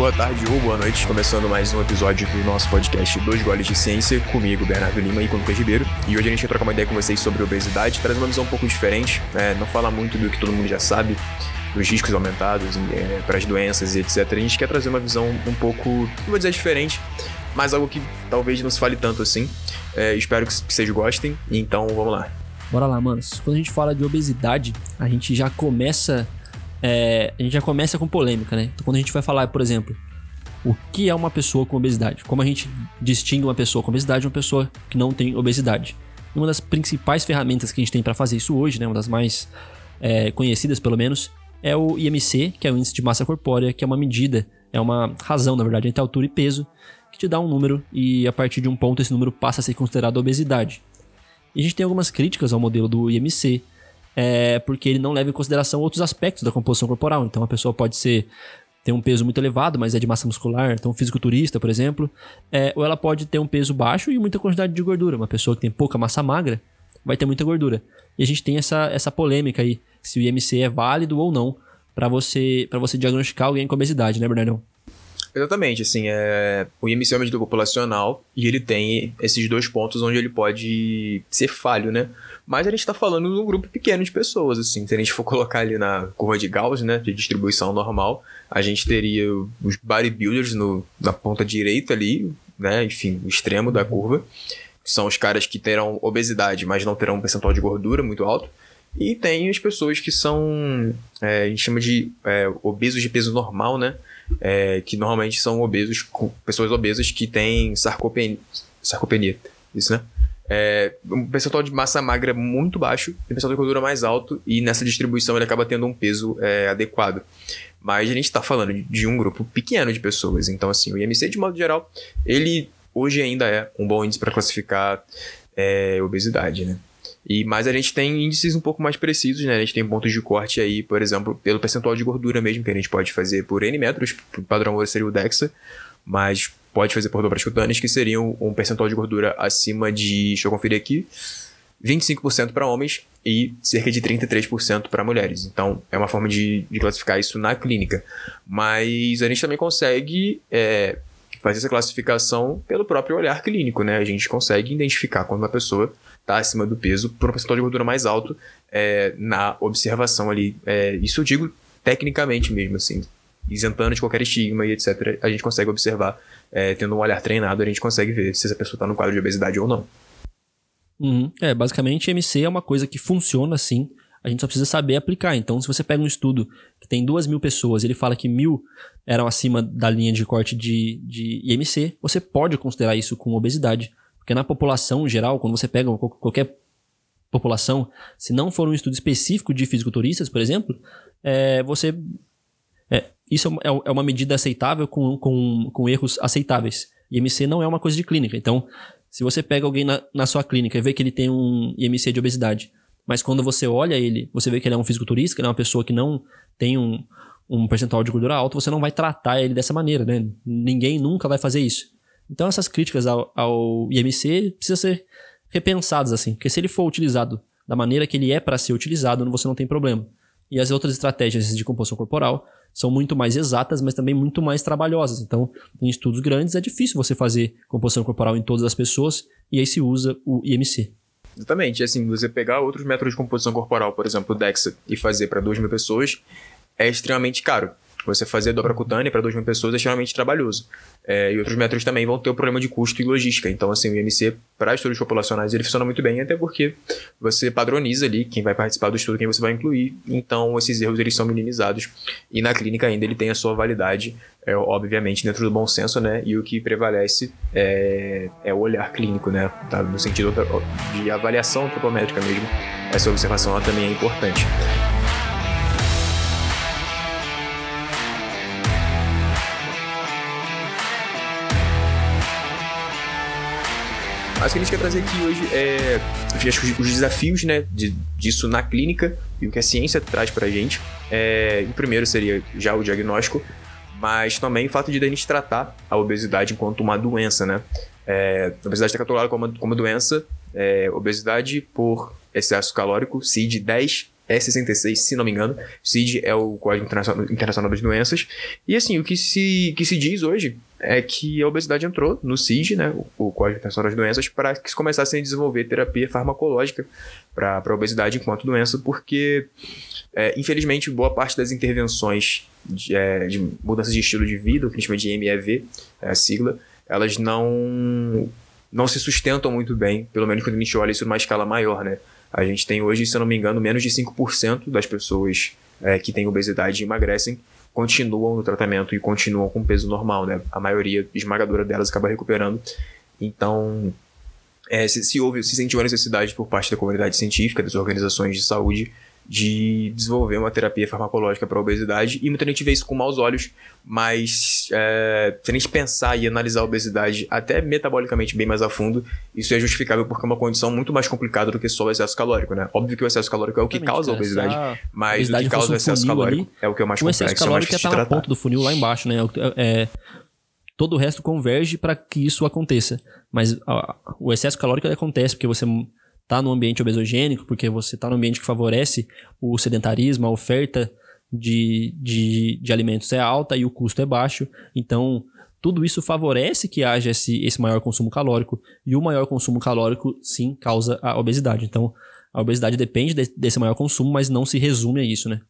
Boa tarde ou boa noite. Começando mais um episódio do nosso podcast Dois Goles de Ciência, comigo, Bernardo Lima e com o Lucas Ribeiro. E hoje a gente vai trocar uma ideia com vocês sobre obesidade, trazer uma visão um pouco diferente, né? não falar muito do que todo mundo já sabe, dos riscos aumentados é, para as doenças e etc. A gente quer trazer uma visão um pouco, não vou dizer diferente, mas algo que talvez não se fale tanto assim. É, espero que, que vocês gostem, então vamos lá. Bora lá, manos. Quando a gente fala de obesidade, a gente já começa. É, a gente já começa com polêmica, né? Então, quando a gente vai falar, por exemplo, o que é uma pessoa com obesidade? Como a gente distingue uma pessoa com obesidade de uma pessoa que não tem obesidade? Uma das principais ferramentas que a gente tem para fazer isso hoje, né? Uma das mais é, conhecidas, pelo menos, é o IMC, que é o índice de massa corpórea, que é uma medida, é uma razão, na verdade, entre altura e peso, que te dá um número e a partir de um ponto esse número passa a ser considerado obesidade. E a gente tem algumas críticas ao modelo do IMC, é, porque ele não leva em consideração outros aspectos da composição corporal. Então a pessoa pode ser ter um peso muito elevado, mas é de massa muscular, então fisiculturista, por exemplo, é, ou ela pode ter um peso baixo e muita quantidade de gordura. Uma pessoa que tem pouca massa magra vai ter muita gordura. E a gente tem essa, essa polêmica aí, se o IMC é válido ou não para você para você diagnosticar alguém com obesidade, né, Bernardão? Exatamente, assim, é... o IMC é uma medida populacional e ele tem esses dois pontos onde ele pode ser falho, né? Mas a gente está falando de um grupo pequeno de pessoas, assim. Se a gente for colocar ali na curva de Gauss, né, de distribuição normal, a gente teria os bodybuilders no, na ponta direita ali, né, enfim, o extremo da curva, são os caras que terão obesidade, mas não terão um percentual de gordura muito alto. E tem as pessoas que são, é, a gente chama de é, obesos de peso normal, né? É, que normalmente são obesos, pessoas obesas que têm sarcopenia, sarcopenia isso, né? É, um percentual de massa magra muito baixo e um percentual de gordura mais alto, e nessa distribuição ele acaba tendo um peso é, adequado. Mas a gente está falando de um grupo pequeno de pessoas, então assim, o IMC de modo geral, ele hoje ainda é um bom índice para classificar é, obesidade, né? E, mas a gente tem índices um pouco mais precisos, né? A gente tem pontos de corte aí, por exemplo, pelo percentual de gordura mesmo, que a gente pode fazer por N metros, o padrão seria o DEXA, mas pode fazer por dobras cutâneas, que seriam um percentual de gordura acima de, deixa eu conferir aqui, 25% para homens e cerca de 33% para mulheres. Então, é uma forma de, de, classificar isso na clínica. Mas a gente também consegue é, fazer essa classificação pelo próprio olhar clínico, né? A gente consegue identificar quando uma pessoa está acima do peso por um percentual de gordura mais alto é, na observação ali. É, isso eu digo tecnicamente mesmo, assim, isentando de qualquer estigma e etc. A gente consegue observar, é, tendo um olhar treinado, a gente consegue ver se essa pessoa está no quadro de obesidade ou não. Uhum. É, basicamente, MC é uma coisa que funciona assim. A gente só precisa saber aplicar. Então, se você pega um estudo que tem duas mil pessoas ele fala que mil eram acima da linha de corte de, de IMC, você pode considerar isso com obesidade. Porque na população geral, quando você pega qualquer população, se não for um estudo específico de fisiculturistas, por exemplo, é, você. É, isso é, é, é uma medida aceitável com, com, com erros aceitáveis. IMC não é uma coisa de clínica. Então, se você pega alguém na, na sua clínica e vê que ele tem um IMC de obesidade, mas quando você olha ele, você vê que ele é um fisiculturista, que ele é uma pessoa que não tem um, um percentual de gordura alto, você não vai tratar ele dessa maneira, né? Ninguém nunca vai fazer isso. Então essas críticas ao, ao IMC precisam ser repensadas assim, porque se ele for utilizado da maneira que ele é para ser utilizado, você não tem problema. E as outras estratégias de composição corporal são muito mais exatas, mas também muito mais trabalhosas. Então, em estudos grandes é difícil você fazer composição corporal em todas as pessoas e aí se usa o IMC. Exatamente. Assim, você pegar outros métodos de composição corporal, por exemplo, o DEXA, e fazer para 2 mil pessoas, é extremamente caro. Você fazer dobra cutânea para 2 mil pessoas é extremamente trabalhoso. É, e outros métodos também vão ter o problema de custo e logística. Então, assim, o IMC, para estudos populacionais, ele funciona muito bem, até porque você padroniza ali quem vai participar do estudo, quem você vai incluir. Então, esses erros eles são minimizados. E na clínica ainda ele tem a sua validade, é, obviamente, dentro do bom senso, né? E o que prevalece é, é o olhar clínico, né? Tá? No sentido de avaliação antropométrica mesmo. Essa observação também é importante. Mas o que a gente quer trazer aqui hoje é os desafios né, de, disso na clínica e o que a ciência traz pra gente. É, o primeiro seria já o diagnóstico, mas também o fato de a gente tratar a obesidade enquanto uma doença, né? É, a obesidade está catalogada como, como doença, é, obesidade por excesso calórico, CID 10, é 66, se não me engano. CID é o Código Internacional das Doenças. E assim, o que se, que se diz hoje é que a obesidade entrou no CID, né, o Código Internacional das Doenças, para que se começassem a desenvolver terapia farmacológica para a obesidade enquanto doença, porque, é, infelizmente, boa parte das intervenções de, é, de mudanças de estilo de vida, o que a gente chama de MEV, é a sigla, elas não, não se sustentam muito bem, pelo menos quando a gente olha isso numa escala maior, né? A gente tem hoje, se eu não me engano, menos de 5% das pessoas é, que têm obesidade e emagrecem continuam no tratamento e continuam com peso normal, né? A maioria esmagadora delas acaba recuperando. Então, é, se, se houve, se sentiu a necessidade por parte da comunidade científica, das organizações de saúde, de desenvolver uma terapia farmacológica para a obesidade e muita gente vê isso com maus olhos, mas é, se a gente pensar e analisar a obesidade até metabolicamente bem mais a fundo, isso é justificável porque é uma condição muito mais complicada do que só o excesso calórico, né? Óbvio que o excesso calórico é o que causa a obesidade, mas obesidade o que causa o excesso calórico ali, é o que é o mais complexo, o excesso calórico é está na ponta do funil lá embaixo, né? É, todo o resto converge para que isso aconteça, mas ó, o excesso calórico acontece porque você está no ambiente obesogênico, porque você está no ambiente que favorece o sedentarismo, a oferta de, de, de alimentos é alta e o custo é baixo. Então, tudo isso favorece que haja esse, esse maior consumo calórico. E o maior consumo calórico, sim, causa a obesidade. Então, a obesidade depende de, desse maior consumo, mas não se resume a isso, né?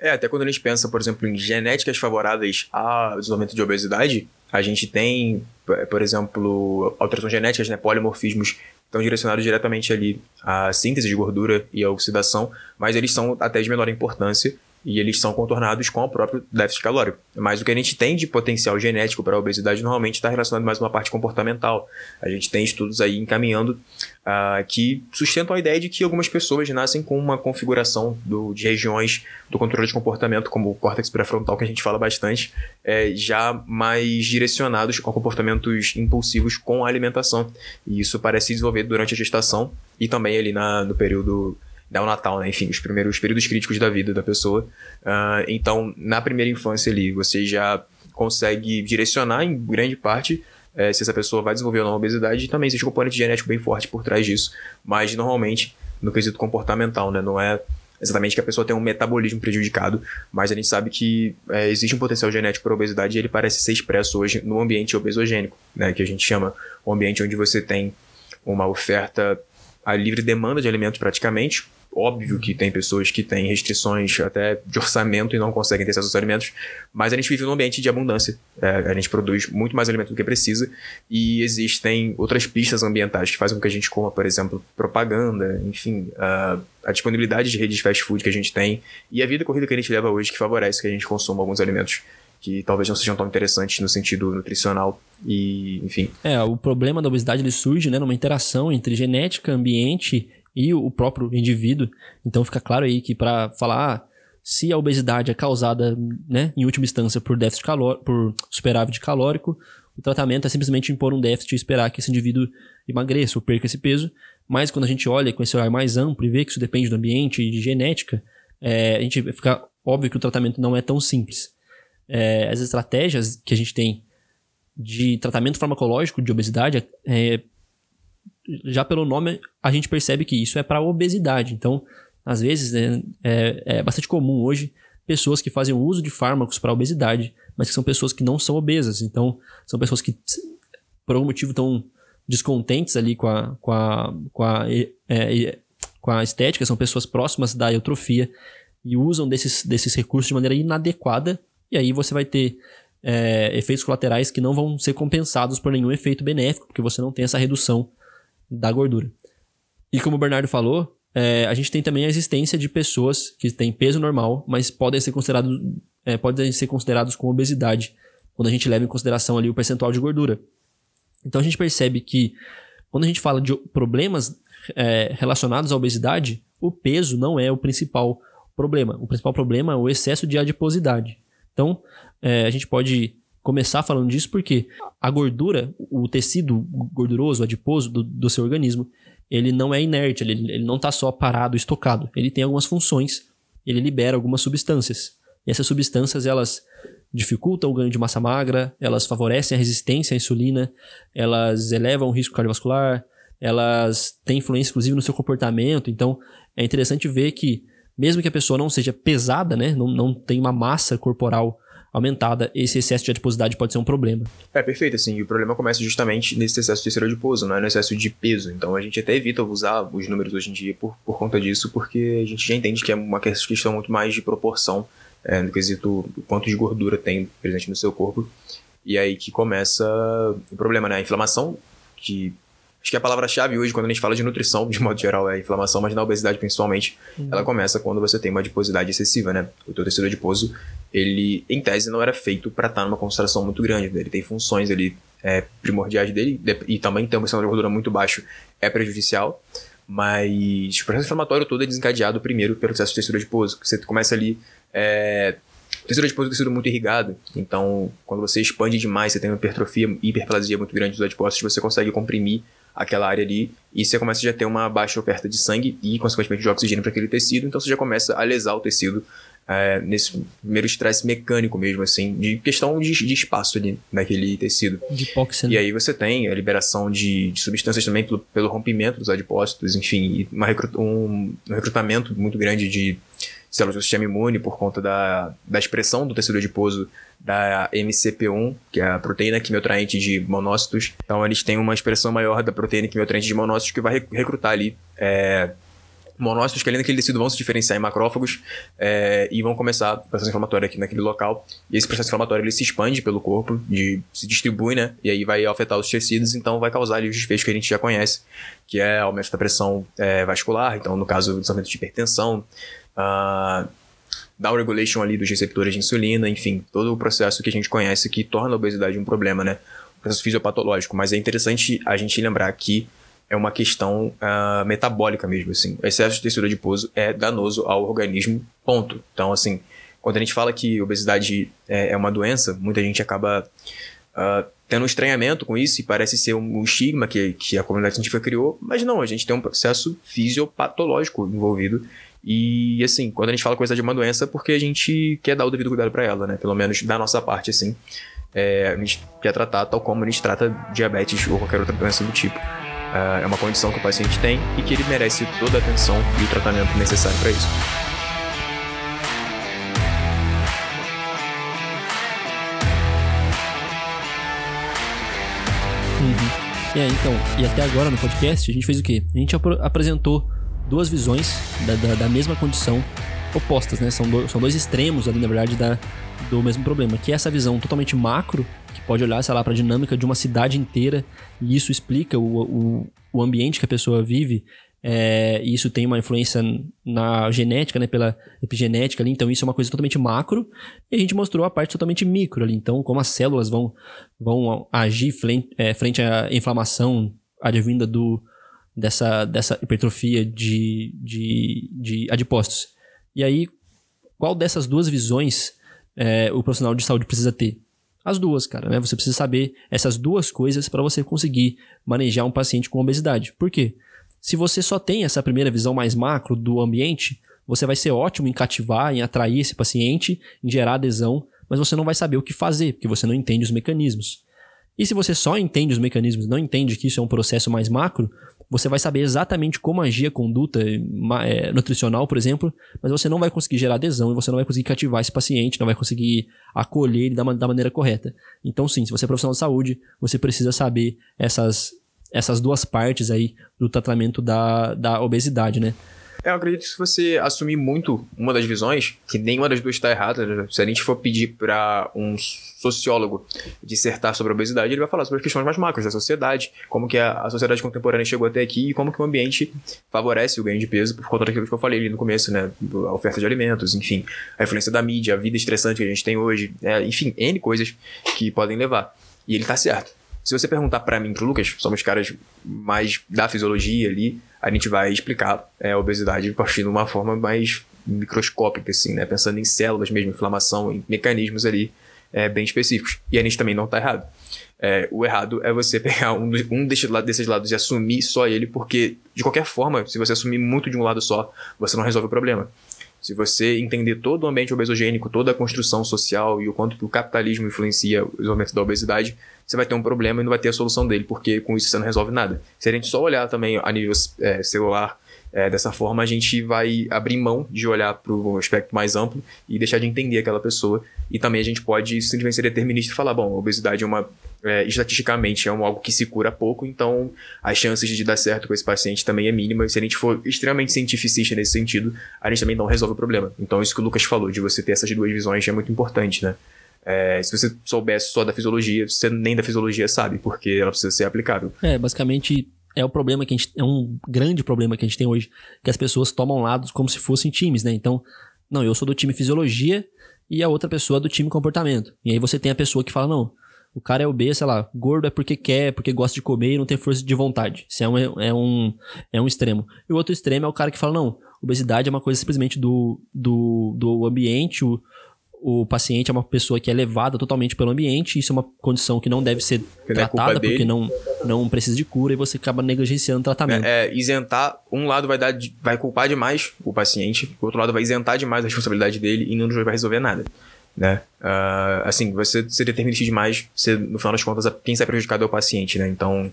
É, até quando a gente pensa, por exemplo, em genéticas favoráveis ao desenvolvimento de obesidade, a gente tem, por exemplo, alterações genéticas, né, polimorfismos, estão direcionados diretamente ali à síntese de gordura e à oxidação, mas eles são até de menor importância e eles são contornados com o próprio déficit calórico. Mas o que a gente tem de potencial genético para a obesidade normalmente está relacionado mais a uma parte comportamental. A gente tem estudos aí encaminhando uh, que sustentam a ideia de que algumas pessoas nascem com uma configuração do, de regiões do controle de comportamento, como o córtex pré-frontal, que a gente fala bastante, é, já mais direcionados a comportamentos impulsivos com a alimentação. E isso parece desenvolver durante a gestação e também ali na, no período o Natal, né? Enfim, os primeiros períodos críticos da vida da pessoa. Uh, então, na primeira infância ali, você já consegue direcionar em grande parte é, se essa pessoa vai desenvolver ou não obesidade e também existe um componente genético bem forte por trás disso. Mas, normalmente, no quesito comportamental, né? Não é exatamente que a pessoa tem um metabolismo prejudicado, mas a gente sabe que é, existe um potencial genético para obesidade e ele parece ser expresso hoje no ambiente obesogênico, né? Que a gente chama o ambiente onde você tem uma oferta a livre demanda de alimentos praticamente, Óbvio que tem pessoas que têm restrições até de orçamento e não conseguem ter acesso aos alimentos, mas a gente vive num ambiente de abundância. É, a gente produz muito mais alimento do que precisa e existem outras pistas ambientais que fazem com que a gente coma, por exemplo, propaganda, enfim, a, a disponibilidade de redes de fast food que a gente tem e a vida corrida que a gente leva hoje que favorece que a gente consuma alguns alimentos que talvez não sejam tão interessantes no sentido nutricional e, enfim. É, o problema da obesidade ele surge, né, numa interação entre genética, ambiente e o próprio indivíduo. Então fica claro aí que para falar ah, se a obesidade é causada, né, em última instância, por déficit calórico, por superávit calórico, o tratamento é simplesmente impor um déficit e esperar que esse indivíduo emagreça ou perca esse peso. Mas quando a gente olha com esse olhar mais amplo e vê que isso depende do ambiente e de genética, é, a gente fica óbvio que o tratamento não é tão simples. É, as estratégias que a gente tem de tratamento farmacológico de obesidade é, já pelo nome a gente percebe que isso é para obesidade. Então, às vezes, é, é, é, bastante comum hoje pessoas que fazem uso de fármacos para obesidade, mas que são pessoas que não são obesas. Então, são pessoas que, por algum motivo, estão descontentes ali com a, com a, com a, é, com a estética, são pessoas próximas da eutrofia e usam desses, desses recursos de maneira inadequada, e aí você vai ter é, efeitos colaterais que não vão ser compensados por nenhum efeito benéfico, porque você não tem essa redução da gordura. E como o Bernardo falou, é, a gente tem também a existência de pessoas que têm peso normal, mas podem ser considerados, é, podem ser considerados com obesidade, quando a gente leva em consideração ali o percentual de gordura. Então a gente percebe que quando a gente fala de problemas é, relacionados à obesidade, o peso não é o principal problema. O principal problema é o excesso de adiposidade. Então, é, a gente pode começar falando disso porque a gordura, o tecido gorduroso, adiposo do, do seu organismo, ele não é inerte, ele, ele não está só parado, estocado. Ele tem algumas funções, ele libera algumas substâncias. E essas substâncias, elas dificultam o ganho de massa magra, elas favorecem a resistência à insulina, elas elevam o risco cardiovascular, elas têm influência, inclusive, no seu comportamento. Então, é interessante ver que, mesmo que a pessoa não seja pesada, né? Não, não tem uma massa corporal aumentada, esse excesso de adiposidade pode ser um problema. É, perfeito, assim, e o problema começa justamente nesse excesso de tecido adiposo, não é no excesso de peso. Então a gente até evita usar os números hoje em dia por, por conta disso, porque a gente já entende que é uma questão muito mais de proporção é, no quesito quanto de gordura tem presente no seu corpo. E aí que começa o problema, né? A inflamação, que Acho que a palavra-chave hoje, quando a gente fala de nutrição, de modo geral, é inflamação, mas na obesidade principalmente, uhum. ela começa quando você tem uma adiposidade excessiva, né? O teu tecido adiposo, ele, em tese, não era feito para estar numa concentração muito grande. Né? Ele tem funções ali é, primordiais dele, e também ter uma de gordura muito baixo é prejudicial, mas o processo inflamatório todo é desencadeado primeiro pelo excesso de tecido adiposo, que você começa ali... É, o tecido adiposo é um tecido muito irrigado, então quando você expande demais, você tem uma hipertrofia, hiperplasia muito grande dos adipócitos, você consegue comprimir aquela área ali, e você começa já a ter uma baixa oferta de sangue e, consequentemente, de oxigênio para aquele tecido, então você já começa a lesar o tecido é, nesse primeiro estresse mecânico mesmo, assim, de questão de, de espaço ali naquele tecido. De hipóxia. E aí você tem a liberação de, de substâncias também pelo, pelo, rompimento dos adipócitos, enfim, uma um, um recrutamento muito grande de células do sistema imune por conta da, da expressão do tecido adiposo da MCP1, que é a proteína quimiotraente de monócitos. Então eles têm uma expressão maior da proteína quimiotraente de monócitos que vai recrutar ali é, monócitos que além daquele tecido vão se diferenciar em macrófagos é, e vão começar o processo inflamatório aqui naquele local. E esse processo inflamatório ele se expande pelo corpo, de, se distribui, né? E aí vai afetar os tecidos, então vai causar ali os desfechos que a gente já conhece, que é aumento da pressão é, vascular, então no caso, aumento de hipertensão, uh, downregulation ali dos receptores de insulina, enfim, todo o processo que a gente conhece que torna a obesidade um problema, né? O processo fisiopatológico. Mas é interessante a gente lembrar que é uma questão uh, metabólica mesmo, assim. O excesso de tecido adiposo é danoso ao organismo, ponto. Então, assim, quando a gente fala que obesidade é, é uma doença, muita gente acaba uh, tendo um estranhamento com isso e parece ser um, um estigma que, que a comunidade científica criou, mas não, a gente tem um processo fisiopatológico envolvido e, assim, quando a gente fala coisa de uma doença, é porque a gente quer dar o devido cuidado para ela, né? Pelo menos da nossa parte, assim. É, a gente quer tratar tal como a gente trata diabetes ou qualquer outra doença do tipo. É, é uma condição que o paciente tem e que ele merece toda a atenção e o tratamento necessário para isso. Uhum. E aí, então, e até agora no podcast a gente fez o quê? A gente ap apresentou duas visões da, da, da mesma condição opostas, né? São, do, são dois extremos ali, na verdade, da, do mesmo problema, que é essa visão totalmente macro, que pode olhar, sei lá, para a dinâmica de uma cidade inteira, e isso explica o, o, o ambiente que a pessoa vive, é, e isso tem uma influência na genética, né, pela epigenética ali, então isso é uma coisa totalmente macro, e a gente mostrou a parte totalmente micro ali, então como as células vão, vão agir frente, é, frente à inflamação advinda do, dessa, dessa hipertrofia de, de, de adipócitos. E aí, qual dessas duas visões é, o profissional de saúde precisa ter? As duas, cara, né? Você precisa saber essas duas coisas para você conseguir manejar um paciente com obesidade. Por quê? Se você só tem essa primeira visão mais macro do ambiente, você vai ser ótimo em cativar, em atrair esse paciente, em gerar adesão, mas você não vai saber o que fazer, porque você não entende os mecanismos. E se você só entende os mecanismos, não entende que isso é um processo mais macro, você vai saber exatamente como agir a conduta é, nutricional, por exemplo, mas você não vai conseguir gerar adesão e você não vai conseguir cativar esse paciente, não vai conseguir acolher ele da, da maneira correta. Então, sim, se você é profissional de saúde, você precisa saber essas, essas duas partes aí do tratamento da, da obesidade, né? Eu acredito que se você assumir muito uma das visões, que nenhuma das duas está errada, se a gente for pedir para um sociólogo dissertar sobre a obesidade, ele vai falar sobre as questões mais macros da sociedade, como que a, a sociedade contemporânea chegou até aqui e como que o ambiente favorece o ganho de peso por conta daquilo que eu falei ali no começo, né? A oferta de alimentos, enfim, a influência da mídia, a vida estressante que a gente tem hoje, é, enfim, N coisas que podem levar. E ele tá certo. Se você perguntar para mim, pro Lucas, somos caras mais da fisiologia ali, a gente vai explicar é, a obesidade partindo de uma forma mais microscópica, assim, né? Pensando em células mesmo, inflamação, em mecanismos ali é, bem específicos. E a gente também não está errado. É, o errado é você pegar um, um desses, desses lados e assumir só ele, porque, de qualquer forma, se você assumir muito de um lado só, você não resolve o problema. Se você entender todo o ambiente obesogênico, toda a construção social e o quanto o capitalismo influencia o desenvolvimento da obesidade, você vai ter um problema e não vai ter a solução dele, porque com isso você não resolve nada. Se a gente só olhar também a nível é, celular, é, dessa forma a gente vai abrir mão de olhar para o aspecto mais amplo e deixar de entender aquela pessoa. E também a gente pode simplesmente ser determinista e falar, bom, a obesidade é uma é, estatisticamente é um, algo que se cura pouco, então as chances de dar certo com esse paciente também é mínima. Se a gente for extremamente cientificista nesse sentido, a gente também não resolve o problema. Então, isso que o Lucas falou, de você ter essas duas visões, é muito importante, né? É, se você soubesse só da fisiologia, você nem da fisiologia sabe, porque ela precisa ser aplicável. É, basicamente é o problema que a gente. É um grande problema que a gente tem hoje, que as pessoas tomam lados como se fossem times, né? Então, não, eu sou do time fisiologia e a outra pessoa é do time comportamento. E aí você tem a pessoa que fala, não, o cara é obeso, sei lá, gordo é porque quer, porque gosta de comer e não tem força de vontade. Isso é um, é um, é um extremo. E o outro extremo é o cara que fala, não, obesidade é uma coisa simplesmente do, do, do ambiente, o, o paciente é uma pessoa que é levada totalmente pelo ambiente, isso é uma condição que não deve ser que tratada não é porque não, não precisa de cura e você acaba negligenciando o tratamento. É, é, isentar, um lado vai dar vai culpar demais o paciente, o outro lado vai isentar demais a responsabilidade dele e não vai resolver nada. Né? Uh, assim, você ser determinista demais, você, no final das contas, quem sai prejudicado é o paciente, né? Então,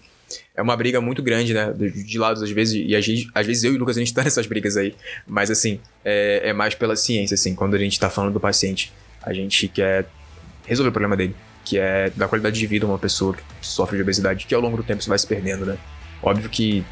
é uma briga muito grande, né? De, de lados, às vezes, e às vezes, às vezes eu e o Lucas a gente tá nessas brigas aí. Mas, assim, é, é mais pela ciência, assim, quando a gente tá falando do paciente. A gente quer resolver o problema dele, que é da qualidade de vida uma pessoa que sofre de obesidade, que ao longo do tempo isso vai se perdendo, né? Óbvio que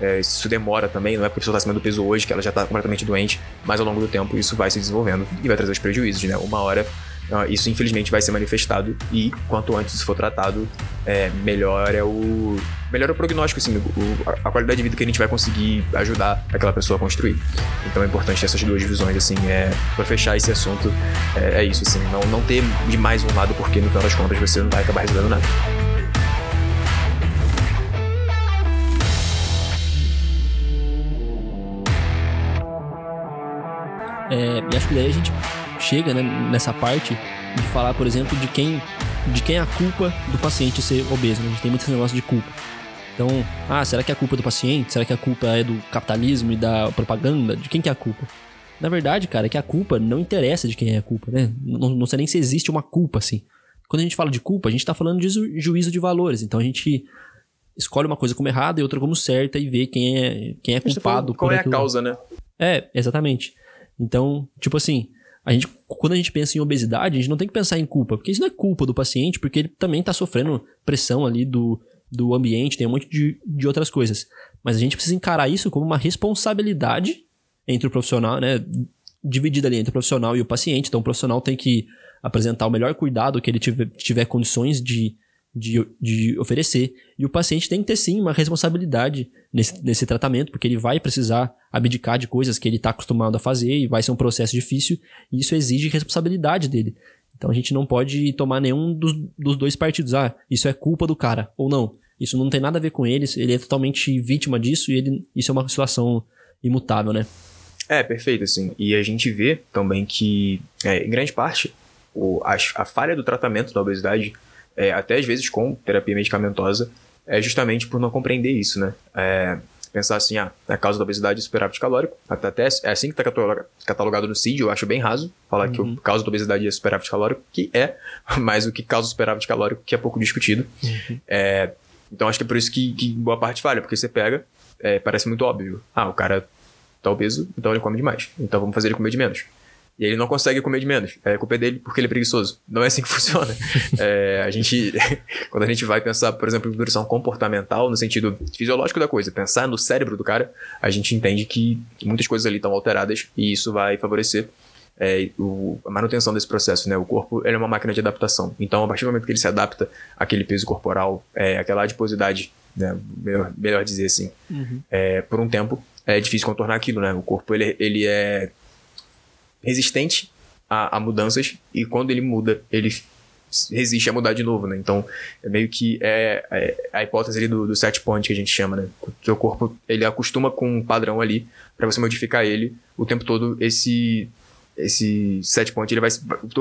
é, isso demora também, não é porque a pessoa está acima do peso hoje que ela já está completamente doente, mas ao longo do tempo isso vai se desenvolvendo e vai trazer os prejuízos, né? Uma hora ah, isso infelizmente vai ser manifestado e quanto antes isso for tratado, é, melhor é o melhor é o prognóstico, assim, o, a qualidade de vida que a gente vai conseguir ajudar aquela pessoa a construir. Então é importante essas duas visões, assim, é, para fechar esse assunto, é, é, isso, assim, não, não ter de mais um lado, porque no final das contas você não vai acabar resolvendo nada. É, e acho que daí a gente chega né, nessa parte de falar, por exemplo, de quem, de quem é a culpa do paciente ser obeso. Né? A gente tem muito esse negócio de culpa. Então, ah, será que é a culpa do paciente? Será que a culpa é do capitalismo e da propaganda? De quem que é a culpa? Na verdade, cara, é que a culpa não interessa de quem é a culpa, né? Não, não sei nem se existe uma culpa, assim. Quando a gente fala de culpa, a gente tá falando de ju juízo de valores. Então a gente escolhe uma coisa como errada e outra como certa e vê quem é, quem é culpado. Qual é a causa, né? É, exatamente. Então, tipo assim, a gente, quando a gente pensa em obesidade, a gente não tem que pensar em culpa, porque isso não é culpa do paciente, porque ele também está sofrendo pressão ali do, do ambiente, tem um monte de, de outras coisas. Mas a gente precisa encarar isso como uma responsabilidade entre o profissional, né? Dividida ali entre o profissional e o paciente. Então o profissional tem que apresentar o melhor cuidado que ele tiver, tiver condições de, de, de oferecer. E o paciente tem que ter sim uma responsabilidade nesse, nesse tratamento, porque ele vai precisar abdicar de coisas que ele está acostumado a fazer e vai ser um processo difícil, e isso exige responsabilidade dele. Então a gente não pode tomar nenhum dos, dos dois partidos. Ah, isso é culpa do cara, ou não. Isso não tem nada a ver com eles, ele é totalmente vítima disso e ele, isso é uma situação imutável, né? É, perfeito, assim. E a gente vê também que, é, em grande parte, o, a, a falha do tratamento da obesidade é, até às vezes com terapia medicamentosa, é justamente por não compreender isso, né? É, pensar assim, ah, a causa da obesidade é superávit calórico, até, até é assim que está catalogado no CID, eu acho bem raso falar uhum. que a uhum. causa da obesidade é superávit calórico, que é, mas o que causa superávit calórico que é pouco discutido. Uhum. É, então acho que é por isso que, que boa parte falha, porque você pega, é, parece muito óbvio. Ah, o cara tá obeso, então ele come demais. Então vamos fazer ele comer de menos. E ele não consegue comer de menos. É culpa dele porque ele é preguiçoso. Não é assim que funciona. é, a gente, quando a gente vai pensar, por exemplo, em nutrição comportamental, no sentido fisiológico da coisa, pensar no cérebro do cara, a gente entende que muitas coisas ali estão alteradas e isso vai favorecer é, o, a manutenção desse processo, né? O corpo é uma máquina de adaptação. Então, a partir do momento que ele se adapta àquele peso corporal, é, àquela adiposidade, né? melhor, melhor dizer assim, uhum. é, por um tempo, é difícil contornar aquilo, né? O corpo ele, ele é resistente a, a, mudanças e quando ele muda, ele resiste a mudar de novo, né? Então, é meio que é, é a hipótese ali do, do set point que a gente chama, né? O seu corpo, ele acostuma com um padrão ali para você modificar ele o tempo todo. Esse esse set point, ele vai,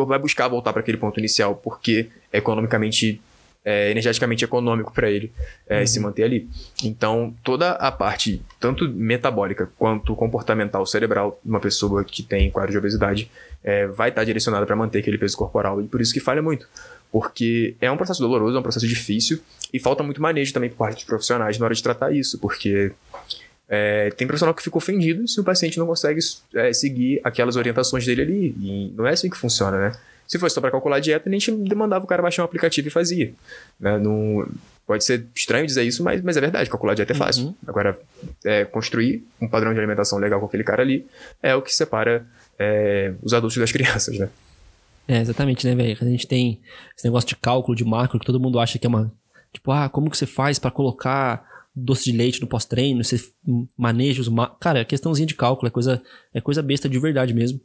vai buscar voltar para aquele ponto inicial porque é economicamente é, energeticamente econômico para ele é, uhum. se manter ali. Então, toda a parte, tanto metabólica quanto comportamental cerebral de uma pessoa que tem quadro de obesidade, é, vai estar direcionada para manter aquele peso corporal. E por isso que falha muito. Porque é um processo doloroso, é um processo difícil e falta muito manejo também por parte dos profissionais na hora de tratar isso, porque é, tem profissional que fica ofendido se o paciente não consegue é, seguir aquelas orientações dele ali. E não é assim que funciona, né? Se fosse só para calcular a dieta, a gente demandava o cara baixar um aplicativo e fazia. Né? Não, pode ser estranho dizer isso, mas, mas é verdade, calcular a dieta é fácil. Uhum. Agora, é, construir um padrão de alimentação legal com aquele cara ali é o que separa é, os adultos das crianças, né? É, exatamente, né, velho? A gente tem esse negócio de cálculo de macro que todo mundo acha que é uma. Tipo, ah, como que você faz para colocar doce de leite no pós-treino? Você maneja os. Ma... Cara, é questãozinha de cálculo, é coisa, é coisa besta de verdade mesmo.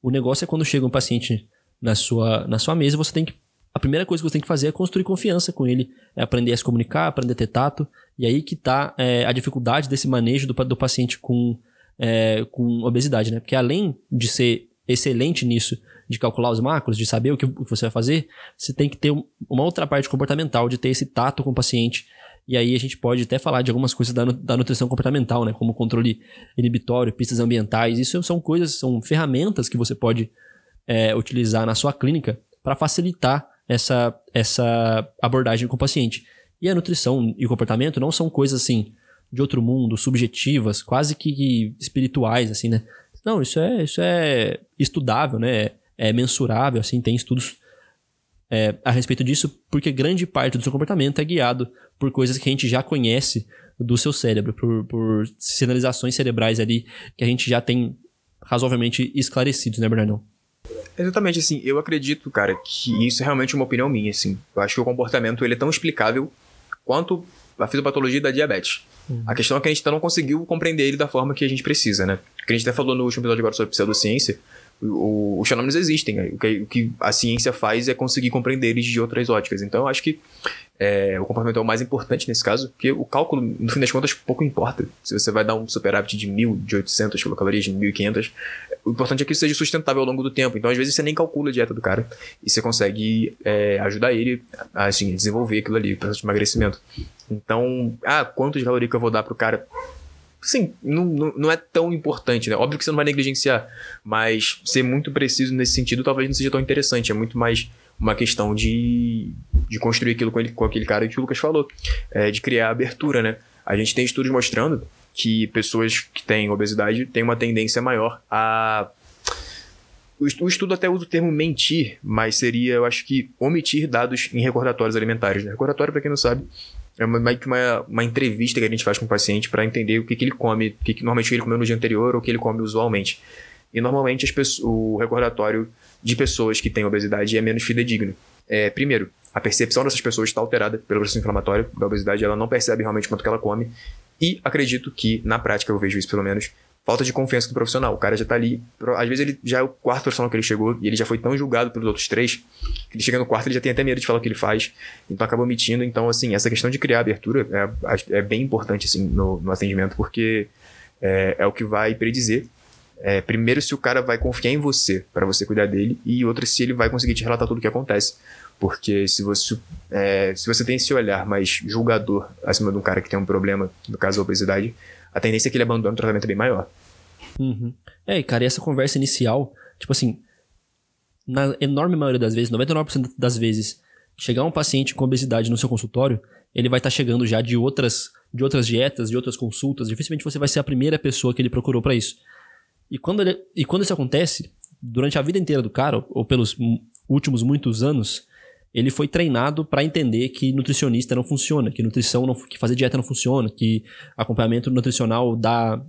O negócio é quando chega um paciente na sua, na sua mesa, você tem que. A primeira coisa que você tem que fazer é construir confiança com ele, é aprender a se comunicar, aprender a ter tato. E aí que tá é, a dificuldade desse manejo do, do paciente com, é, com obesidade, né? Porque além de ser excelente nisso, de calcular os macros, de saber o que, você vai fazer, você tem que ter uma outra parte comportamental, de ter esse tato com o paciente. E aí a gente pode até falar de algumas coisas da, da nutrição comportamental, né? Como controle inibitório, pistas ambientais. Isso são coisas, são ferramentas que você pode é, utilizar na sua clínica para facilitar essa, essa abordagem com o paciente. E a nutrição e o comportamento não são coisas assim de outro mundo, subjetivas, quase que espirituais, assim, né? Não, isso é, isso é estudável, né? É mensurável, assim, tem estudos é, a respeito disso, porque grande parte do seu comportamento é guiado por coisas que a gente já conhece do seu cérebro, por, por sinalizações cerebrais ali que a gente já tem razoavelmente esclarecidos, né, Bernardão? Exatamente, assim, eu acredito, cara, que isso é realmente uma opinião minha, assim. Eu acho que o comportamento ele é tão explicável quanto a fisiopatologia da diabetes. Uhum. A questão é que a gente ainda não conseguiu compreender ele da forma que a gente precisa, né? Que a gente até falou no último episódio agora sobre pseudociência, o, os fenômenos existem. O que, o que a ciência faz é conseguir compreender eles de outras óticas. Então, eu acho que é, o comportamento é o mais importante nesse caso, porque o cálculo, no fim das contas, pouco importa. Se você vai dar um superávit de 1.000, de 800 quilocalorias, de 1.500, o importante é que isso seja sustentável ao longo do tempo. Então, às vezes, você nem calcula a dieta do cara e você consegue é, ajudar ele a assim, desenvolver aquilo ali, o processo de emagrecimento. Então, ah, quantos calorias que eu vou dar pro cara? Sim, não, não, não, é tão importante, né? Óbvio que você não vai negligenciar, mas ser muito preciso nesse sentido talvez não seja tão interessante. É muito mais uma questão de, de construir aquilo com, ele, com aquele cara que o Lucas falou, é, de criar abertura, né? A gente tem estudos mostrando que pessoas que têm obesidade têm uma tendência maior a. O estudo até usa o termo mentir, mas seria, eu acho que, omitir dados em recordatórios alimentares. Né? Recordatório, para quem não sabe, é uma, uma, uma entrevista que a gente faz com o paciente para entender o que, que ele come, o que, que normalmente ele comeu no dia anterior ou o que ele come usualmente. E normalmente as pessoas, o recordatório de pessoas que têm obesidade é menos fidedigno. É, primeiro, a percepção dessas pessoas está alterada pelo processo inflamatório da obesidade, ela não percebe realmente quanto que ela come. E acredito que, na prática, eu vejo isso pelo menos, falta de confiança do profissional. O cara já tá ali. Às vezes ele já é o quarto profissional que ele chegou e ele já foi tão julgado pelos outros três que ele chega no quarto ele já tem até medo de falar o que ele faz. Então acaba omitindo. Então, assim, essa questão de criar abertura é, é bem importante, assim, no, no atendimento, porque é, é, o que vai predizer. É, primeiro, se o cara vai confiar em você para você cuidar dele, e outra, se ele vai conseguir te relatar tudo o que acontece. Porque se você, é, se você tem esse olhar mais julgador acima de um cara que tem um problema, no caso a obesidade, a tendência é que ele abandone o tratamento bem maior. Uhum. É, cara, e essa conversa inicial, tipo assim, na enorme maioria das vezes, 99% das vezes, chegar um paciente com obesidade no seu consultório, ele vai estar tá chegando já de outras, de outras dietas, de outras consultas. Dificilmente você vai ser a primeira pessoa que ele procurou para isso. E quando, ele, e quando isso acontece, durante a vida inteira do cara, ou pelos últimos muitos anos, ele foi treinado para entender que nutricionista não funciona, que nutrição não, que fazer dieta não funciona, que acompanhamento nutricional dá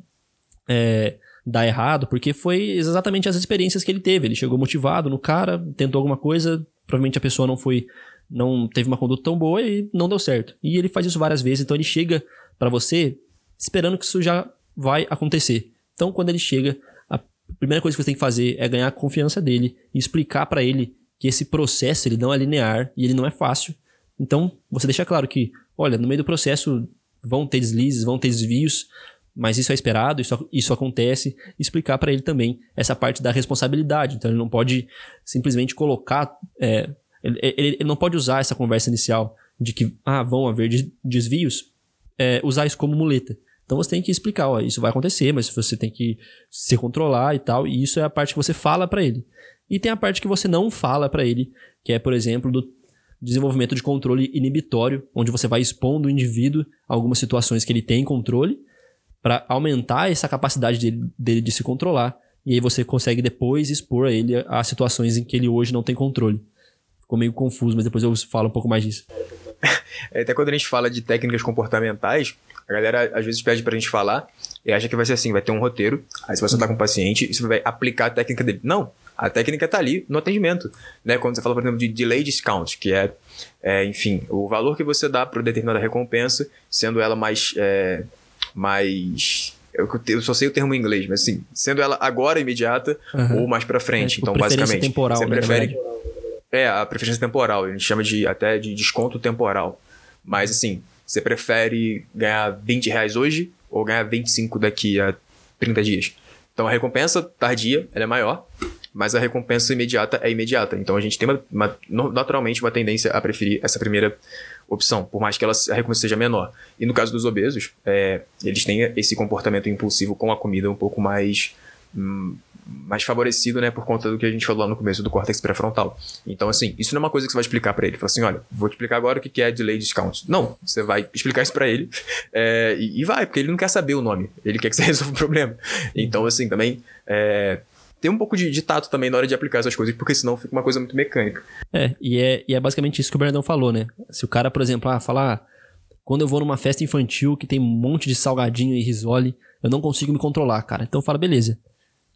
é, dá errado, porque foi exatamente as experiências que ele teve. Ele chegou motivado no cara, tentou alguma coisa, provavelmente a pessoa não foi não teve uma conduta tão boa e não deu certo. E ele faz isso várias vezes, então ele chega para você esperando que isso já vai acontecer. Então, quando ele chega, a primeira coisa que você tem que fazer é ganhar a confiança dele e explicar para ele que esse processo ele não é linear e ele não é fácil. Então, você deixa claro que, olha, no meio do processo vão ter deslizes, vão ter desvios, mas isso é esperado, isso, isso acontece. Explicar para ele também essa parte da responsabilidade. Então, ele não pode simplesmente colocar. É, ele, ele, ele, não pode usar essa conversa inicial de que ah, vão haver desvios, é, usar isso como muleta. Então você tem que explicar, ó, isso vai acontecer, mas você tem que se controlar e tal, e isso é a parte que você fala para ele. E tem a parte que você não fala para ele, que é, por exemplo, do desenvolvimento de controle inibitório, onde você vai expondo o indivíduo a algumas situações que ele tem controle, para aumentar essa capacidade dele, dele, de se controlar, e aí você consegue depois expor a ele a situações em que ele hoje não tem controle. Ficou meio confuso, mas depois eu falo um pouco mais disso. É, até quando a gente fala de técnicas comportamentais, a galera às vezes pede pra gente falar e acha que vai ser assim, vai ter um roteiro, aí você tá com um paciente, você vai aplicar a técnica dele. Não, a técnica tá ali no atendimento, né? Quando você fala, por exemplo, de delay discount, que é, é enfim, o valor que você dá para determinada recompensa, sendo ela mais... É, mais eu, eu, só sei o termo em inglês, mas assim, sendo ela agora imediata uhum. ou mais para frente. É, tipo, então, basicamente, temporal, você né, prefere é, a preferência temporal, a gente chama de até de desconto temporal. Mas assim, você prefere ganhar 20 reais hoje ou ganhar 25 daqui a 30 dias? Então a recompensa tardia ela é maior, mas a recompensa imediata é imediata. Então a gente tem uma, uma, naturalmente uma tendência a preferir essa primeira opção, por mais que ela, a recompensa seja menor. E no caso dos obesos, é, eles têm esse comportamento impulsivo com a comida um pouco mais hum, mais favorecido, né, por conta do que a gente falou lá no começo do córtex pré-frontal. Então, assim, isso não é uma coisa que você vai explicar para ele. Fala assim, olha, vou te explicar agora o que é delay discount. Não, você vai explicar isso para ele é, e, vai, porque ele não quer saber o nome. Ele quer que você resolva o problema. Então, assim, também é, tem um pouco de, de, tato também na hora de aplicar essas coisas, porque senão fica uma coisa muito mecânica. É, e é, e é basicamente isso que o Bernardão falou, né? Se o cara, por exemplo, ah, falar, ah, quando eu vou numa festa infantil que tem um monte de salgadinho e risole, eu não consigo me controlar, cara. Então fala, beleza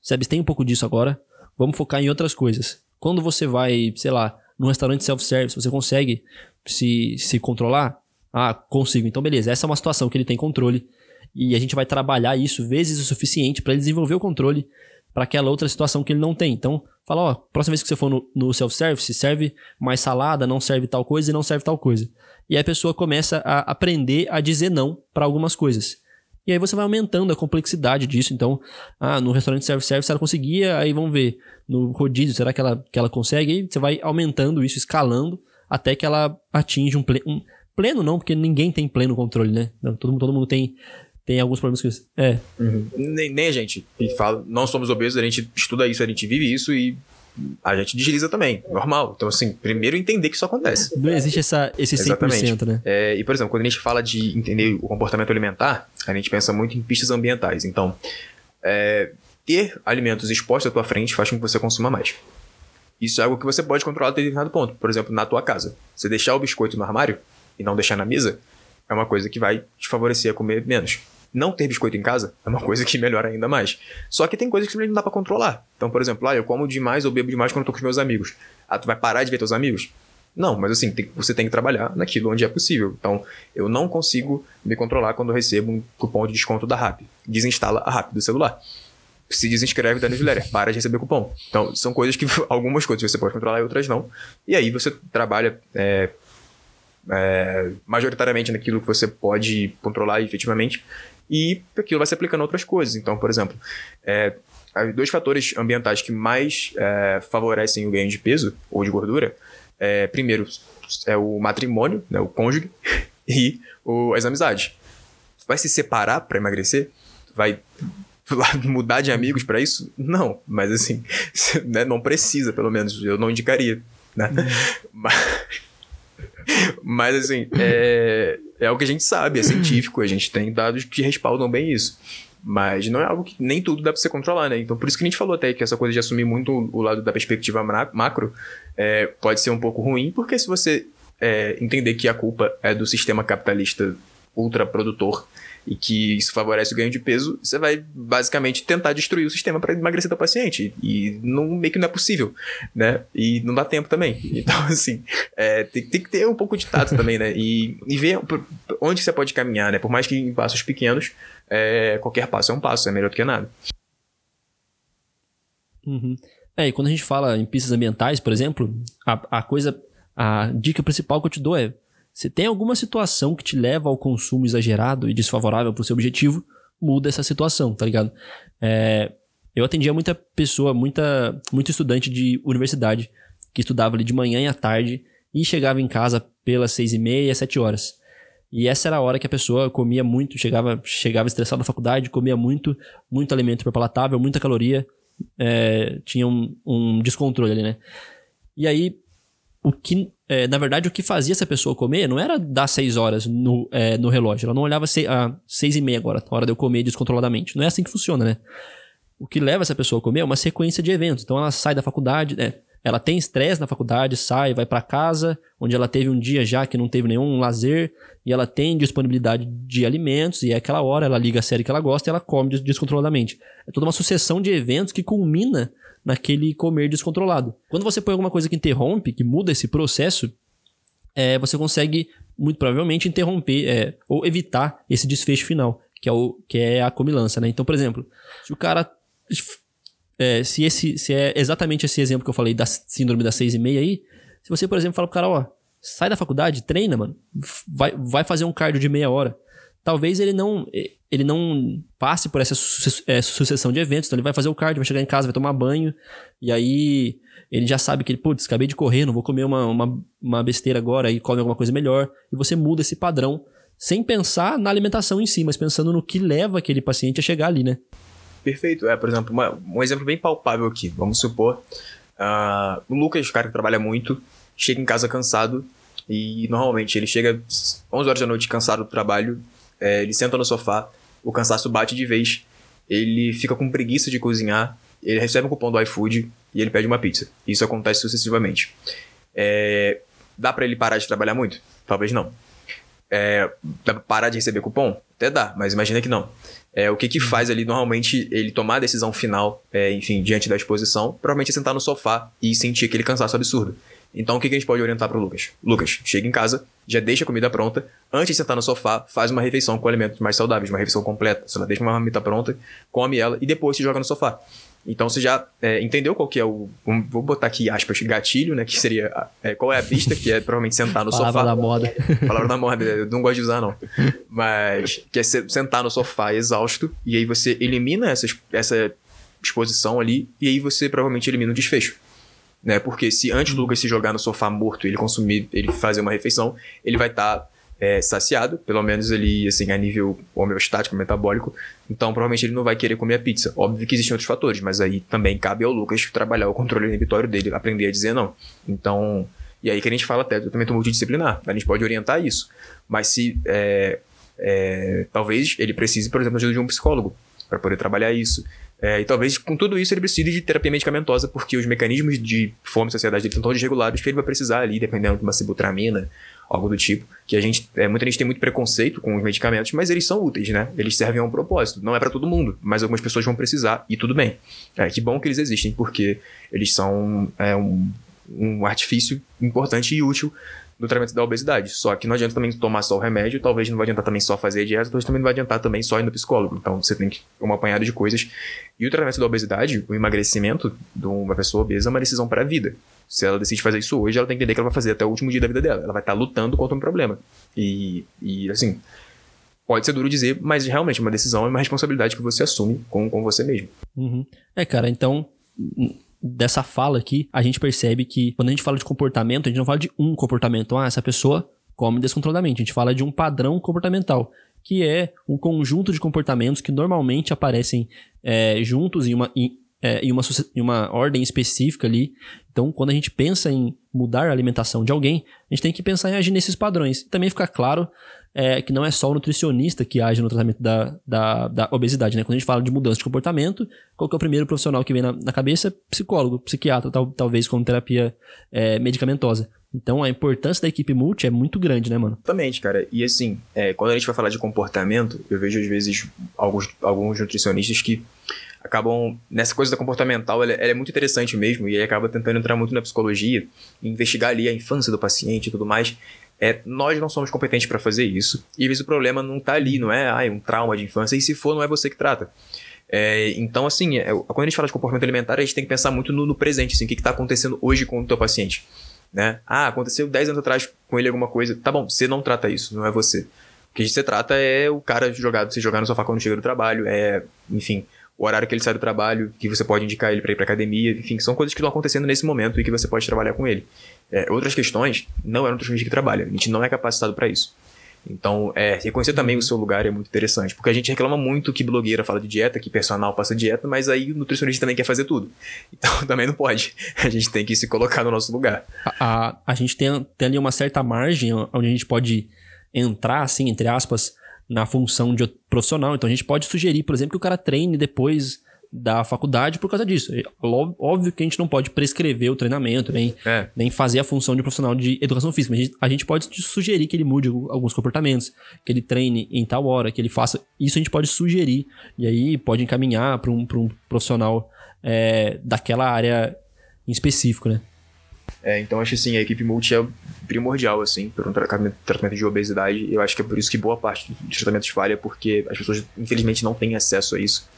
se abstém um pouco disso agora, vamos focar em outras coisas. Quando você vai, sei lá, num restaurante self-service, você consegue se, se controlar? Ah, consigo. Então, beleza. Essa é uma situação que ele tem controle. E a gente vai trabalhar isso vezes o suficiente para ele desenvolver o controle para aquela outra situação que ele não tem. Então, fala, ó, próxima vez que você for no, no self-service, serve mais salada, não serve tal coisa e não serve tal coisa. E aí a pessoa começa a aprender a dizer não para algumas coisas. E aí você vai aumentando a complexidade disso. Então, ah, no restaurante self-service ela conseguia, aí vamos ver. No rodízio, será que ela, que ela consegue? E você vai aumentando isso, escalando, até que ela atinge um, um pleno, não, porque ninguém tem pleno controle, né? Todo, todo mundo tem tem alguns problemas com isso. É. Uhum. Nem, nem, a gente. E fala, não somos obesos, a gente estuda isso, a gente vive isso e a gente desliza também, normal. Então, assim, primeiro entender que isso acontece. Não existe essa, esse 100%, Exatamente. né? É, e, por exemplo, quando a gente fala de entender o comportamento alimentar, a gente pensa muito em pistas ambientais. Então, é, ter alimentos expostos à tua frente faz com que você consuma mais. Isso é algo que você pode controlar até determinado ponto. Por exemplo, na tua casa. Você deixar o biscoito no armário e não deixar na mesa é uma coisa que vai te favorecer a comer menos. Não ter biscoito em casa é uma coisa que melhora ainda mais. Só que tem coisas que simplesmente não dá pra controlar. Então, por exemplo, ah, eu como demais ou bebo demais quando eu tô com os meus amigos. Ah, tu vai parar de ver teus amigos? Não, mas assim, tem, você tem que trabalhar naquilo onde é possível. Então, eu não consigo me controlar quando eu recebo um cupom de desconto da RAP. Desinstala a RAP do celular. Se desinscreve da newsletter, para de receber cupom. Então, são coisas que, algumas coisas você pode controlar e outras não. E aí você trabalha é, é, majoritariamente naquilo que você pode controlar efetivamente e aquilo vai se aplicando a outras coisas. Então, por exemplo, é, dois fatores ambientais que mais é, favorecem o ganho de peso ou de gordura, é, primeiro é o matrimônio, né, o cônjuge, e o, as amizades. Vai se separar para emagrecer? Vai mudar de amigos para isso? Não, mas assim, né, não precisa, pelo menos, eu não indicaria. Né? Uhum. Mas, mas assim, é, é o que a gente sabe, é científico, a gente tem dados que respaldam bem isso. Mas não é algo que nem tudo dá pra você controlar, né? Então por isso que a gente falou até que essa coisa de assumir muito o lado da perspectiva macro é, pode ser um pouco ruim, porque se você é, entender que a culpa é do sistema capitalista ultraprodutor e que isso favorece o ganho de peso, você vai basicamente tentar destruir o sistema para emagrecer do paciente. E não, meio que não é possível, né? E não dá tempo também. Então, assim, é, tem, tem, que ter um pouco de tato também, né? E, e ver onde você pode caminhar, né? Por mais que em passos pequenos, é, qualquer passo é um passo, é melhor do que nada. Uhum. É, e quando a gente fala em pistas ambientais, por exemplo, a, a coisa, a dica principal que eu te dou é se tem alguma situação que te leva ao consumo exagerado e desfavorável para o seu objetivo, muda essa situação, tá ligado? É, eu atendia muita pessoa, muita, muito estudante de universidade que estudava ali de manhã e à tarde e chegava em casa pelas seis e meia, sete horas. E essa era a hora que a pessoa comia muito, chegava, chegava estressado da faculdade, comia muito, muito alimento palatável, muita caloria, é, tinha um, um, descontrole ali, né? E aí, o que, é, na verdade, o que fazia essa pessoa comer não era dar seis horas no, é, no relógio. Ela não olhava se, ah, seis e meia agora, a hora de eu comer descontroladamente. Não é assim que funciona, né? O que leva essa pessoa a comer é uma sequência de eventos. Então ela sai da faculdade, né? ela tem estresse na faculdade, sai, vai para casa, onde ela teve um dia já que não teve nenhum lazer, e ela tem disponibilidade de alimentos, e é aquela hora ela liga a série que ela gosta e ela come descontroladamente. É toda uma sucessão de eventos que culmina naquele comer descontrolado. Quando você põe alguma coisa que interrompe, que muda esse processo, é, você consegue, muito provavelmente, interromper é, ou evitar esse desfecho final, que é, o, que é a comilança, né? Então, por exemplo, se o cara é, se, esse, se é exatamente esse exemplo que eu falei da síndrome das seis e meia aí, se você, por exemplo, fala pro cara, ó, sai da faculdade, treina, mano, vai, vai fazer um cardio de meia hora. Talvez ele não ele não passe por essa é, sucessão de eventos, então ele vai fazer o cardio, vai chegar em casa, vai tomar banho, e aí ele já sabe que ele, putz, acabei de correr, não vou comer uma, uma, uma besteira agora, e come alguma coisa melhor, e você muda esse padrão, sem pensar na alimentação em si, mas pensando no que leva aquele paciente a chegar ali, né? Perfeito. É, por exemplo, uma, um exemplo bem palpável aqui. Vamos supor, uh, o Lucas, cara que trabalha muito, chega em casa cansado e normalmente ele chega 11 horas da noite cansado do trabalho, é, ele senta no sofá, o cansaço bate de vez, ele fica com preguiça de cozinhar, ele recebe um cupom do iFood e ele pede uma pizza. Isso acontece sucessivamente. É, dá para ele parar de trabalhar muito? Talvez não. É, dá pra parar de receber cupom? Até dá, mas imagina que não. É, o que que faz ali normalmente ele tomar a decisão final, é, enfim, diante da exposição, provavelmente é sentar no sofá e sentir aquele cansaço absurdo. Então o que, que a gente pode orientar para o Lucas? Lucas, chega em casa, já deixa a comida pronta, antes de sentar no sofá, faz uma refeição com alimentos mais saudáveis, uma refeição completa. Você deixa uma marmita pronta, come ela e depois se joga no sofá. Então você já é, entendeu qual que é o. Vou botar aqui aspas, gatilho, né? Que seria. É, qual é a pista, que é provavelmente sentar no Palavra sofá. da moda. Palavra da moda, eu não gosto de usar, não. Mas que é sentar no sofá exausto, e aí você elimina essa, essa exposição ali, e aí você provavelmente elimina o desfecho. Né? Porque se antes do Lucas se jogar no sofá morto ele consumir, ele fazer uma refeição, ele vai estar. Tá é, saciado, pelo menos ele, assim, a nível homeostático, metabólico, então provavelmente ele não vai querer comer a pizza. Óbvio que existem outros fatores, mas aí também cabe ao Lucas trabalhar o controle inibitório dele, aprender a dizer não. Então, e aí que a gente fala até do tratamento multidisciplinar, a gente pode orientar isso. Mas se, é, é, talvez ele precise, por exemplo, ajuda de um psicólogo para poder trabalhar isso. É, e talvez com tudo isso ele precise de terapia medicamentosa, porque os mecanismos de fome e saciedade dele estão tão desregulados que ele vai precisar ali, dependendo de uma sibutramina algo do tipo, que a gente, é, muita gente tem muito preconceito com os medicamentos, mas eles são úteis, né? Eles servem a um propósito. Não é para todo mundo, mas algumas pessoas vão precisar e tudo bem. É, que bom que eles existem, porque eles são é, um, um artifício importante e útil no tratamento da obesidade. Só que não adianta também tomar só o remédio, talvez não vai adiantar também só fazer dieta, talvez também não vai adiantar também só ir no psicólogo. Então você tem que um apanhado de coisas. E o tratamento da obesidade, o emagrecimento de uma pessoa obesa é uma decisão para a vida. Se ela decide fazer isso hoje, ela tem que entender que ela vai fazer até o último dia da vida dela. Ela vai estar lutando contra um problema. E, e assim, pode ser duro dizer, mas realmente é uma decisão, é uma responsabilidade que você assume com, com você mesmo. Uhum. É, cara, então dessa fala aqui, a gente percebe que quando a gente fala de comportamento, a gente não fala de um comportamento. Ah, essa pessoa come descontroladamente. A gente fala de um padrão comportamental, que é um conjunto de comportamentos que normalmente aparecem é, juntos em uma, em, é, em, uma, em uma ordem específica ali. Então, quando a gente pensa em mudar a alimentação de alguém, a gente tem que pensar em agir nesses padrões. Também fica claro é, que não é só o nutricionista que age no tratamento da, da, da, obesidade, né? Quando a gente fala de mudança de comportamento, qual é o primeiro profissional que vem na, na cabeça? Psicólogo, psiquiatra, tal, talvez com terapia é, medicamentosa. Então a importância da equipe multi é muito grande, né, mano? Exatamente, cara. E assim, é, quando a gente vai falar de comportamento, eu vejo às vezes alguns, alguns nutricionistas que acabam nessa coisa da comportamental, ela, ela, é muito interessante mesmo e aí acaba tentando entrar muito na psicologia, investigar ali a infância do paciente e tudo mais. É, nós não somos competentes para fazer isso. E às vezes o problema não tá ali, não é ah, um trauma de infância, e se for, não é você que trata. É, então, assim, é, quando a gente fala de comportamento alimentar, a gente tem que pensar muito no, no presente, assim, o que está acontecendo hoje com o teu paciente. Né? Ah, aconteceu 10 anos atrás com ele alguma coisa. Tá bom, você não trata isso, não é você. O que você trata é o cara jogado, se jogar no sofá quando chega do trabalho, é, enfim, o horário que ele sai do trabalho, que você pode indicar ele para ir para academia, enfim, são coisas que estão acontecendo nesse momento e que você pode trabalhar com ele. É, outras questões não é nutricionista que trabalha, a gente não é capacitado para isso. Então, é, reconhecer também o seu lugar é muito interessante, porque a gente reclama muito que blogueira fala de dieta, que personal passa dieta, mas aí o nutricionista também quer fazer tudo. Então, também não pode. A gente tem que se colocar no nosso lugar. A, a, a gente tem, tem ali uma certa margem onde a gente pode entrar, assim, entre aspas, na função de profissional. Então, a gente pode sugerir, por exemplo, que o cara treine depois da faculdade por causa disso. Óbvio que a gente não pode prescrever o treinamento, nem, é. nem fazer a função de profissional de educação física. Mas a gente pode sugerir que ele mude alguns comportamentos, que ele treine em tal hora, que ele faça. Isso a gente pode sugerir. E aí pode encaminhar para um, um profissional é, daquela área em específico, né? É, então acho assim, a equipe multi é primordial, assim, para um tratamento, de obesidade. Eu acho que é por isso que boa parte dos tratamentos falha, porque as pessoas, infelizmente, não têm acesso a isso.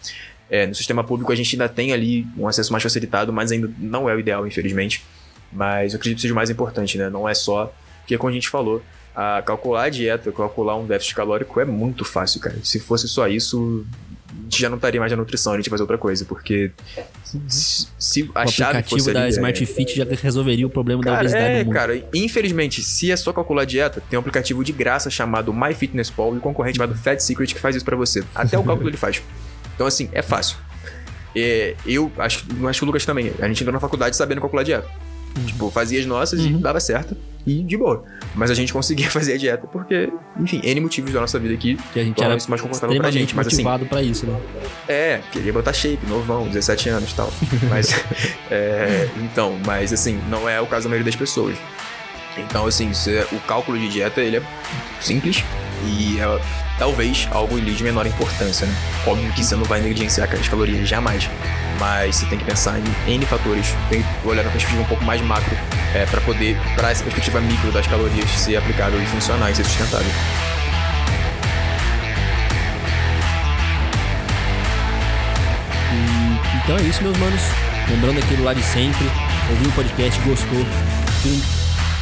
É, no sistema público a gente ainda tem ali um acesso mais facilitado, mas ainda não é o ideal, infelizmente. Mas eu acredito que seja o mais importante, né? Não é só. Porque, como a gente falou, a calcular a dieta, calcular um déficit calórico é muito fácil, cara. Se fosse só isso, já não estaria mais na nutrição, a gente ia fazer outra coisa, porque se a o aplicativo da ali, Smart é... Fit já resolveria o problema cara, da obesidade é, do mundo. cara, infelizmente, se é só calcular a dieta, tem um aplicativo de graça chamado MyFitnessPal e um concorrente chamado Fat Secret que faz isso para você. Até o cálculo ele faz. Então, assim, é fácil. É, eu acho, acho que o Lucas também. A gente entrou na faculdade sabendo calcular dieta. Uhum. Tipo, fazia as nossas uhum. e dava certo. E de boa. Mas a gente conseguia fazer a dieta porque, enfim, N motivos da nossa vida aqui que a gente era isso mais confortável pra gente. Mas assim, motivado pra isso, né? É, queria botar shape, novão, 17 anos e tal. mas, é, então, mas assim, não é o caso da maioria das pessoas. Então, assim, o cálculo de dieta, ele é simples e é talvez algo de menor importância, né? Óbvio que você não vai negligenciar aquelas calorias jamais, mas você tem que pensar em N fatores, tem que olhar na perspectiva um pouco mais macro é, para poder, para essa perspectiva micro das calorias ser aplicável e funcionar e ser sustentável. Então é isso, meus manos. Lembrando aquilo lá de sempre, ouviu o podcast, gostou, tira um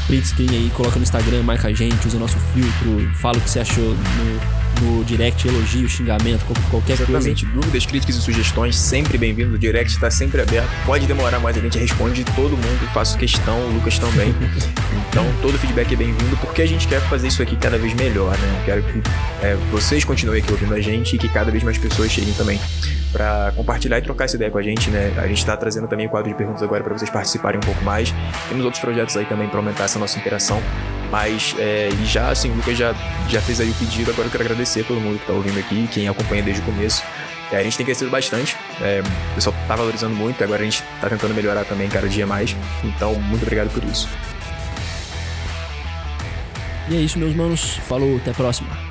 print screen aí, coloca no Instagram, marca a gente, usa nosso filtro, fala o que você achou no no direct, elogio, xingamento, qualquer Exatamente. coisa. Dúvidas, críticas e sugestões, sempre bem-vindo. O direct está sempre aberto. Pode demorar, mas a gente responde todo mundo. Faço questão, o Lucas também. então, todo feedback é bem-vindo, porque a gente quer fazer isso aqui cada vez melhor, né? Quero que é, vocês continuem aqui ouvindo a gente e que cada vez mais pessoas cheguem também para compartilhar e trocar essa ideia com a gente, né? A gente está trazendo também o quadro de perguntas agora para vocês participarem um pouco mais. Temos outros projetos aí também para aumentar essa nossa interação. Mas, é, e já, assim, o Lucas já, já fez aí o pedido, agora eu quero agradecer a todo mundo que tá ouvindo aqui, quem acompanha desde o começo. É, a gente tem crescido bastante, é, o pessoal tá valorizando muito, agora a gente tá tentando melhorar também cada dia mais. Então, muito obrigado por isso. E é isso, meus manos. Falou, até a próxima.